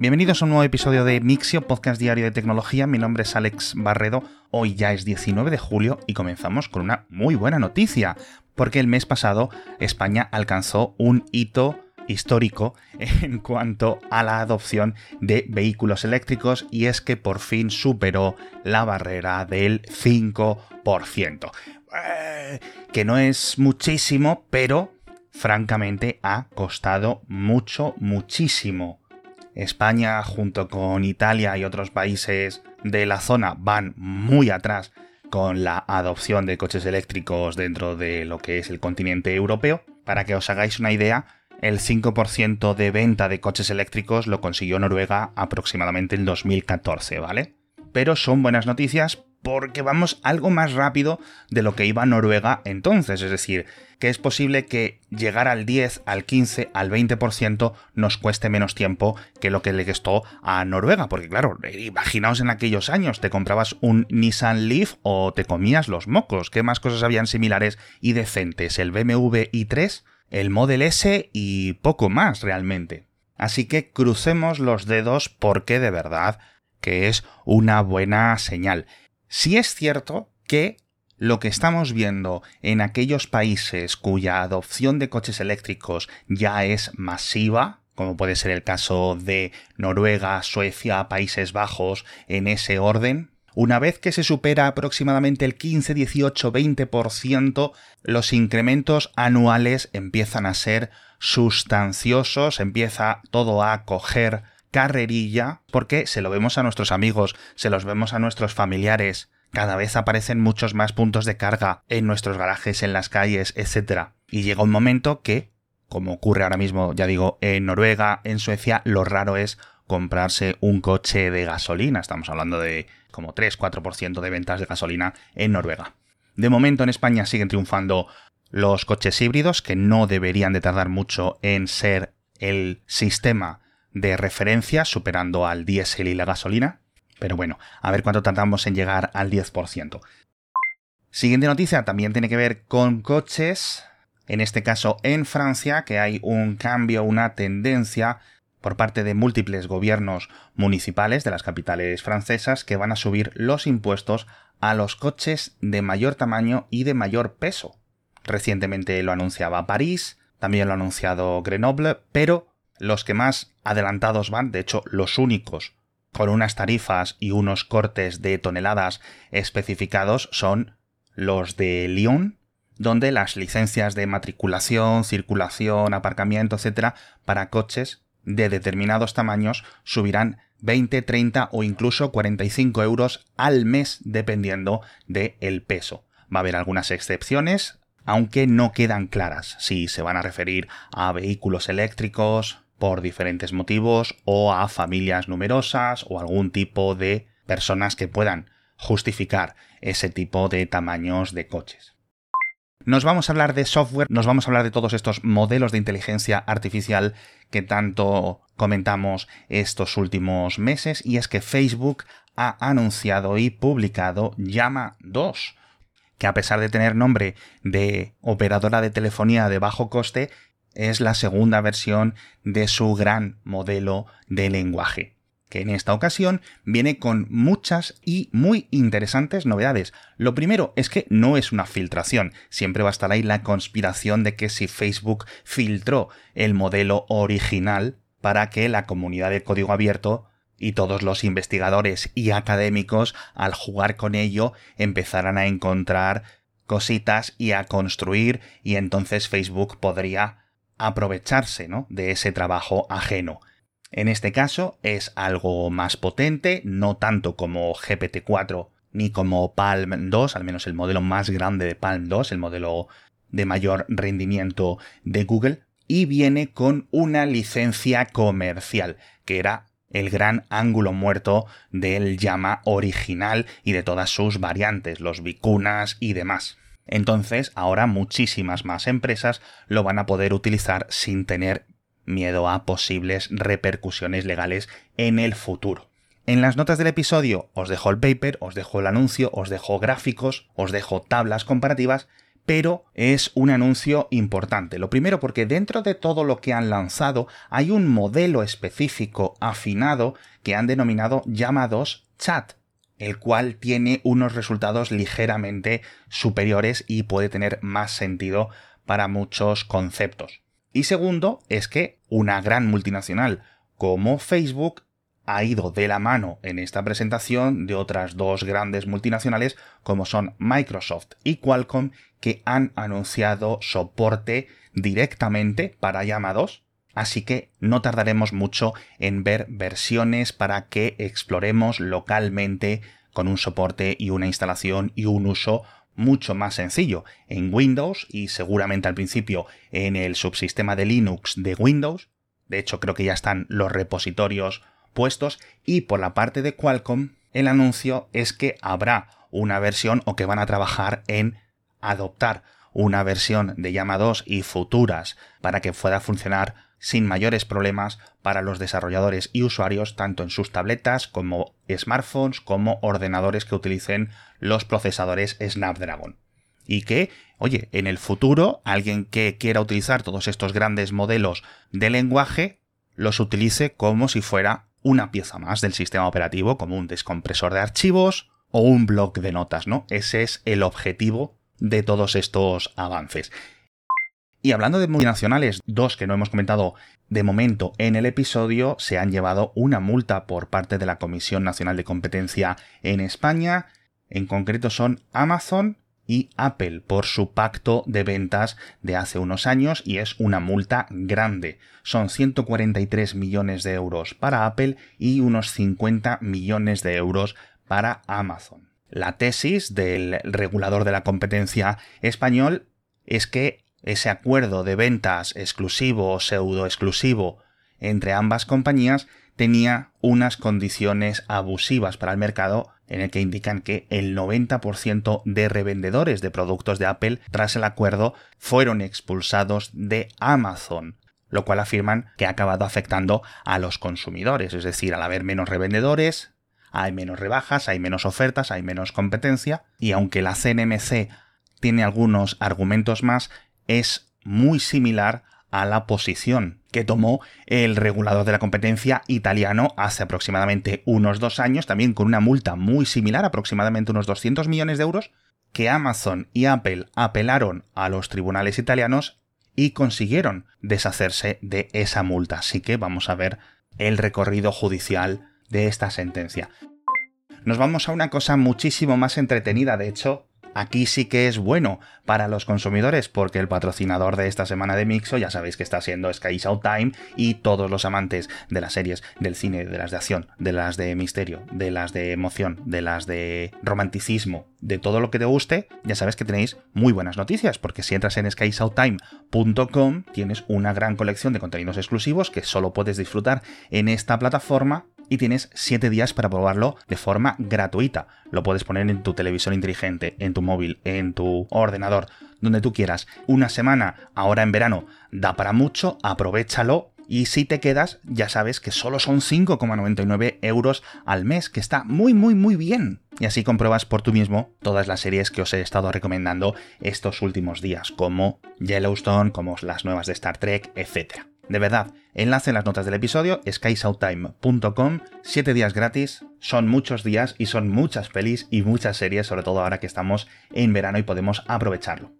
Bienvenidos a un nuevo episodio de Mixio, podcast diario de tecnología. Mi nombre es Alex Barredo. Hoy ya es 19 de julio y comenzamos con una muy buena noticia, porque el mes pasado España alcanzó un hito histórico en cuanto a la adopción de vehículos eléctricos y es que por fin superó la barrera del 5%. Eh, que no es muchísimo, pero francamente ha costado mucho, muchísimo España junto con Italia y otros países de la zona van muy atrás con la adopción de coches eléctricos dentro de lo que es el continente europeo. Para que os hagáis una idea, el 5% de venta de coches eléctricos lo consiguió Noruega aproximadamente en 2014, ¿vale? Pero son buenas noticias porque vamos algo más rápido de lo que iba Noruega entonces, es decir, que es posible que llegar al 10, al 15, al 20% nos cueste menos tiempo que lo que le costó a Noruega, porque claro, imaginaos en aquellos años, te comprabas un Nissan Leaf o te comías los mocos, ¿qué más cosas habían similares y decentes? El BMW i3, el Model S y poco más realmente. Así que crucemos los dedos porque de verdad que es una buena señal. Si es cierto que lo que estamos viendo en aquellos países cuya adopción de coches eléctricos ya es masiva, como puede ser el caso de Noruega, Suecia, Países Bajos, en ese orden, una vez que se supera aproximadamente el 15, 18, 20%, los incrementos anuales empiezan a ser sustanciosos, empieza todo a coger carrerilla, porque se lo vemos a nuestros amigos, se los vemos a nuestros familiares, cada vez aparecen muchos más puntos de carga en nuestros garajes, en las calles, etc. Y llega un momento que, como ocurre ahora mismo, ya digo, en Noruega, en Suecia, lo raro es comprarse un coche de gasolina. Estamos hablando de como 3-4% de ventas de gasolina en Noruega. De momento en España siguen triunfando los coches híbridos, que no deberían de tardar mucho en ser el sistema de referencia, superando al diésel y la gasolina. Pero bueno, a ver cuánto tardamos en llegar al 10%. Siguiente noticia también tiene que ver con coches. En este caso en Francia, que hay un cambio, una tendencia por parte de múltiples gobiernos municipales de las capitales francesas que van a subir los impuestos a los coches de mayor tamaño y de mayor peso. Recientemente lo anunciaba París, también lo ha anunciado Grenoble, pero los que más adelantados van, de hecho los únicos con unas tarifas y unos cortes de toneladas especificados son los de Lyon, donde las licencias de matriculación, circulación, aparcamiento, etcétera, para coches de determinados tamaños subirán 20, 30 o incluso 45 euros al mes dependiendo del el peso. Va a haber algunas excepciones, aunque no quedan claras si se van a referir a vehículos eléctricos, por diferentes motivos o a familias numerosas o algún tipo de personas que puedan justificar ese tipo de tamaños de coches. Nos vamos a hablar de software, nos vamos a hablar de todos estos modelos de inteligencia artificial que tanto comentamos estos últimos meses y es que Facebook ha anunciado y publicado Llama 2, que a pesar de tener nombre de operadora de telefonía de bajo coste, es la segunda versión de su gran modelo de lenguaje, que en esta ocasión viene con muchas y muy interesantes novedades. Lo primero es que no es una filtración, siempre va a estar ahí la conspiración de que si Facebook filtró el modelo original para que la comunidad de código abierto y todos los investigadores y académicos al jugar con ello empezaran a encontrar cositas y a construir y entonces Facebook podría aprovecharse ¿no? de ese trabajo ajeno. En este caso es algo más potente, no tanto como GPT-4 ni como Palm 2, al menos el modelo más grande de Palm 2, el modelo de mayor rendimiento de Google, y viene con una licencia comercial, que era el gran ángulo muerto del llama original y de todas sus variantes, los vicunas y demás. Entonces, ahora muchísimas más empresas lo van a poder utilizar sin tener miedo a posibles repercusiones legales en el futuro. En las notas del episodio os dejo el paper, os dejo el anuncio, os dejo gráficos, os dejo tablas comparativas, pero es un anuncio importante. Lo primero porque dentro de todo lo que han lanzado hay un modelo específico afinado que han denominado llamados chat, el cual tiene unos resultados ligeramente superiores y puede tener más sentido para muchos conceptos. Y segundo es que una gran multinacional como Facebook ha ido de la mano en esta presentación de otras dos grandes multinacionales como son Microsoft y Qualcomm que han anunciado soporte directamente para llamados, así que no tardaremos mucho en ver versiones para que exploremos localmente con un soporte y una instalación y un uso mucho más sencillo en Windows y seguramente al principio en el subsistema de Linux de Windows. De hecho, creo que ya están los repositorios puestos y por la parte de Qualcomm el anuncio es que habrá una versión o que van a trabajar en adoptar una versión de Llama 2 y futuras para que pueda funcionar sin mayores problemas para los desarrolladores y usuarios tanto en sus tabletas como smartphones como ordenadores que utilicen los procesadores Snapdragon. Y que, oye, en el futuro alguien que quiera utilizar todos estos grandes modelos de lenguaje los utilice como si fuera una pieza más del sistema operativo, como un descompresor de archivos o un bloc de notas, ¿no? Ese es el objetivo de todos estos avances. Y hablando de multinacionales, dos que no hemos comentado de momento en el episodio, se han llevado una multa por parte de la Comisión Nacional de Competencia en España. En concreto son Amazon y Apple por su pacto de ventas de hace unos años y es una multa grande. Son 143 millones de euros para Apple y unos 50 millones de euros para Amazon. La tesis del regulador de la competencia español es que ese acuerdo de ventas exclusivo o pseudo exclusivo entre ambas compañías tenía unas condiciones abusivas para el mercado en el que indican que el 90% de revendedores de productos de Apple tras el acuerdo fueron expulsados de Amazon, lo cual afirman que ha acabado afectando a los consumidores, es decir, al haber menos revendedores, hay menos rebajas, hay menos ofertas, hay menos competencia, y aunque la CNMC tiene algunos argumentos más, es muy similar a la posición que tomó el regulador de la competencia italiano hace aproximadamente unos dos años, también con una multa muy similar, aproximadamente unos 200 millones de euros, que Amazon y Apple apelaron a los tribunales italianos y consiguieron deshacerse de esa multa. Así que vamos a ver el recorrido judicial de esta sentencia. Nos vamos a una cosa muchísimo más entretenida, de hecho, aquí sí que es bueno para los consumidores porque el patrocinador de esta semana de Mixo ya sabéis que está siendo Sky Time y todos los amantes de las series, del cine, de las de acción, de las de misterio, de las de emoción, de las de romanticismo, de todo lo que te guste, ya sabes que tenéis muy buenas noticias porque si entras en skysouttime.com tienes una gran colección de contenidos exclusivos que solo puedes disfrutar en esta plataforma y tienes 7 días para probarlo de forma gratuita. Lo puedes poner en tu televisor inteligente, en tu móvil, en tu ordenador, donde tú quieras. Una semana, ahora en verano, da para mucho, aprovechalo. Y si te quedas, ya sabes que solo son 5,99 euros al mes, que está muy, muy, muy bien. Y así compruebas por tú mismo todas las series que os he estado recomendando estos últimos días, como Yellowstone, como las nuevas de Star Trek, etc. De verdad, enlace en las notas del episodio, skysouttime.com, 7 días gratis, son muchos días y son muchas pelis y muchas series, sobre todo ahora que estamos en verano y podemos aprovecharlo.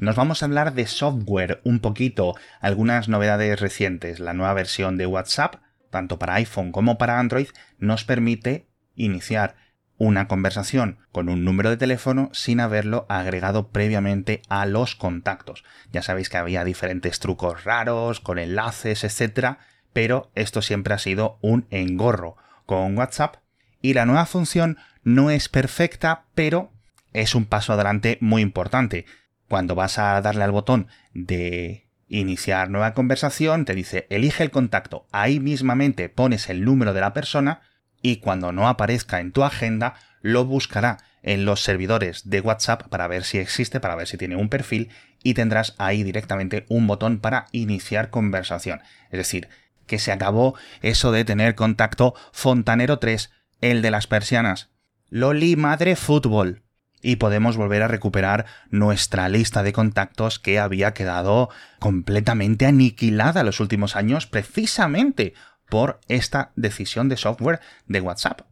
Nos vamos a hablar de software un poquito, algunas novedades recientes. La nueva versión de WhatsApp, tanto para iPhone como para Android, nos permite iniciar una conversación con un número de teléfono sin haberlo agregado previamente a los contactos. Ya sabéis que había diferentes trucos raros, con enlaces, etc. Pero esto siempre ha sido un engorro con WhatsApp. Y la nueva función no es perfecta, pero es un paso adelante muy importante. Cuando vas a darle al botón de iniciar nueva conversación, te dice elige el contacto. Ahí mismamente pones el número de la persona y cuando no aparezca en tu agenda, lo buscará en los servidores de WhatsApp para ver si existe, para ver si tiene un perfil y tendrás ahí directamente un botón para iniciar conversación. Es decir, que se acabó eso de tener contacto Fontanero 3, el de las persianas. Loli Madre Fútbol. y podemos volver a recuperar nuestra lista de contactos que había quedado completamente aniquilada los últimos años precisamente por esta decisión de software de WhatsApp.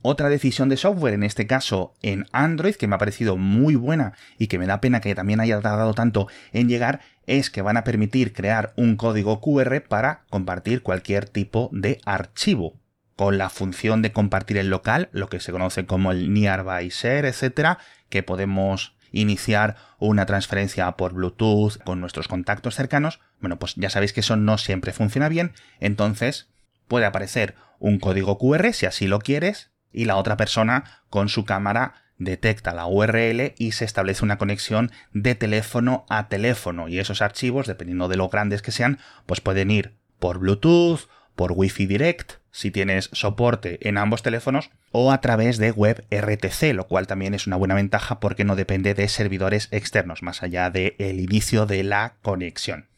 Otra decisión de software, en este caso en Android, que me ha parecido muy buena y que me da pena que también haya tardado tanto en llegar, es que van a permitir crear un código QR para compartir cualquier tipo de archivo. Con la función de compartir el local, lo que se conoce como el Nearby Share, etcétera, que podemos iniciar una transferencia por Bluetooth con nuestros contactos cercanos, bueno, pues ya sabéis que eso no siempre funciona bien, entonces puede aparecer un código QR si así lo quieres y la otra persona con su cámara detecta la URL y se establece una conexión de teléfono a teléfono. Y esos archivos, dependiendo de lo grandes que sean, pues pueden ir por Bluetooth, por Wi-Fi Direct, si tienes soporte en ambos teléfonos, o a través de web RTC, lo cual también es una buena ventaja porque no depende de servidores externos, más allá del inicio de la conexión.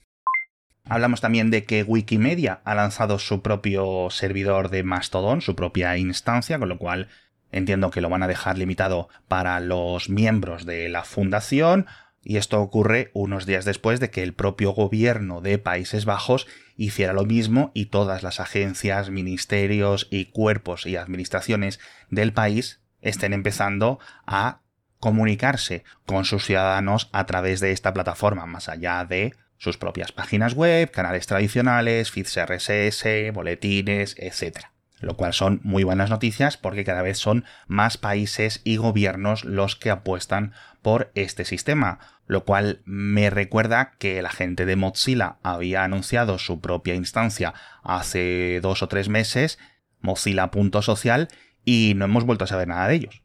Hablamos también de que Wikimedia ha lanzado su propio servidor de Mastodon, su propia instancia, con lo cual entiendo que lo van a dejar limitado para los miembros de la fundación. Y esto ocurre unos días después de que el propio gobierno de Países Bajos hiciera lo mismo y todas las agencias, ministerios y cuerpos y administraciones del país estén empezando a comunicarse con sus ciudadanos a través de esta plataforma, más allá de sus propias páginas web, canales tradicionales, feeds RSS, boletines, etc. Lo cual son muy buenas noticias porque cada vez son más países y gobiernos los que apuestan por este sistema, lo cual me recuerda que la gente de Mozilla había anunciado su propia instancia hace dos o tres meses, Mozilla.social, y no hemos vuelto a saber nada de ellos.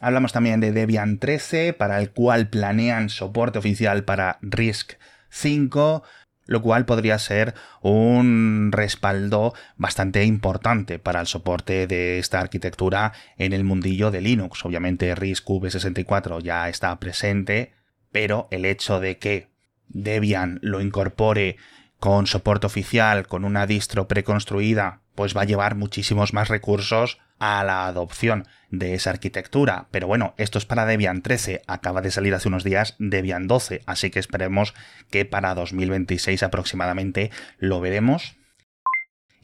Hablamos también de Debian 13, para el cual planean soporte oficial para RISC 5, lo cual podría ser un respaldo bastante importante para el soporte de esta arquitectura en el mundillo de Linux. Obviamente RISC V64 ya está presente, pero el hecho de que Debian lo incorpore con soporte oficial, con una distro preconstruida, pues va a llevar muchísimos más recursos a la adopción de esa arquitectura. Pero bueno, esto es para Debian 13, acaba de salir hace unos días Debian 12, así que esperemos que para 2026 aproximadamente lo veremos.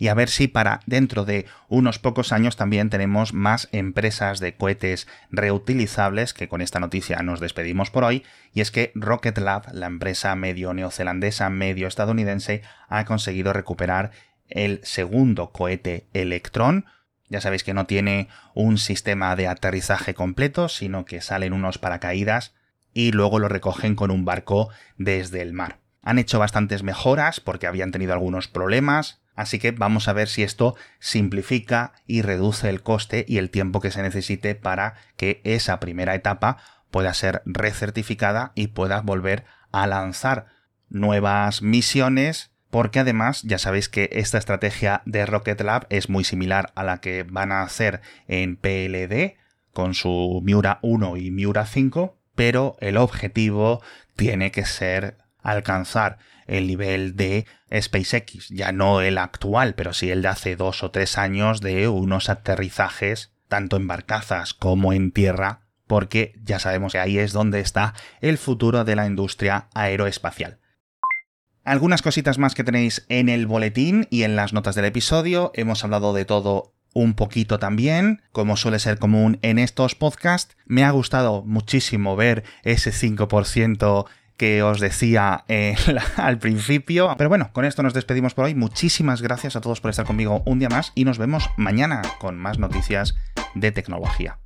Y a ver si para dentro de unos pocos años también tenemos más empresas de cohetes reutilizables, que con esta noticia nos despedimos por hoy, y es que Rocket Lab, la empresa medio neozelandesa, medio estadounidense, ha conseguido recuperar el segundo cohete Electron, ya sabéis que no tiene un sistema de aterrizaje completo, sino que salen unos paracaídas y luego lo recogen con un barco desde el mar. Han hecho bastantes mejoras porque habían tenido algunos problemas, así que vamos a ver si esto simplifica y reduce el coste y el tiempo que se necesite para que esa primera etapa pueda ser recertificada y pueda volver a lanzar nuevas misiones porque además ya sabéis que esta estrategia de Rocket Lab es muy similar a la que van a hacer en PLD con su Miura 1 y Miura 5, pero el objetivo tiene que ser alcanzar el nivel de SpaceX, ya no el actual, pero sí el de hace dos o tres años de unos aterrizajes tanto en barcazas como en tierra, porque ya sabemos que ahí es donde está el futuro de la industria aeroespacial. Algunas cositas más que tenéis en el boletín y en las notas del episodio. Hemos hablado de todo un poquito también, como suele ser común en estos podcasts. Me ha gustado muchísimo ver ese 5% que os decía al principio. Pero bueno, con esto nos despedimos por hoy. Muchísimas gracias a todos por estar conmigo un día más y nos vemos mañana con más noticias de tecnología.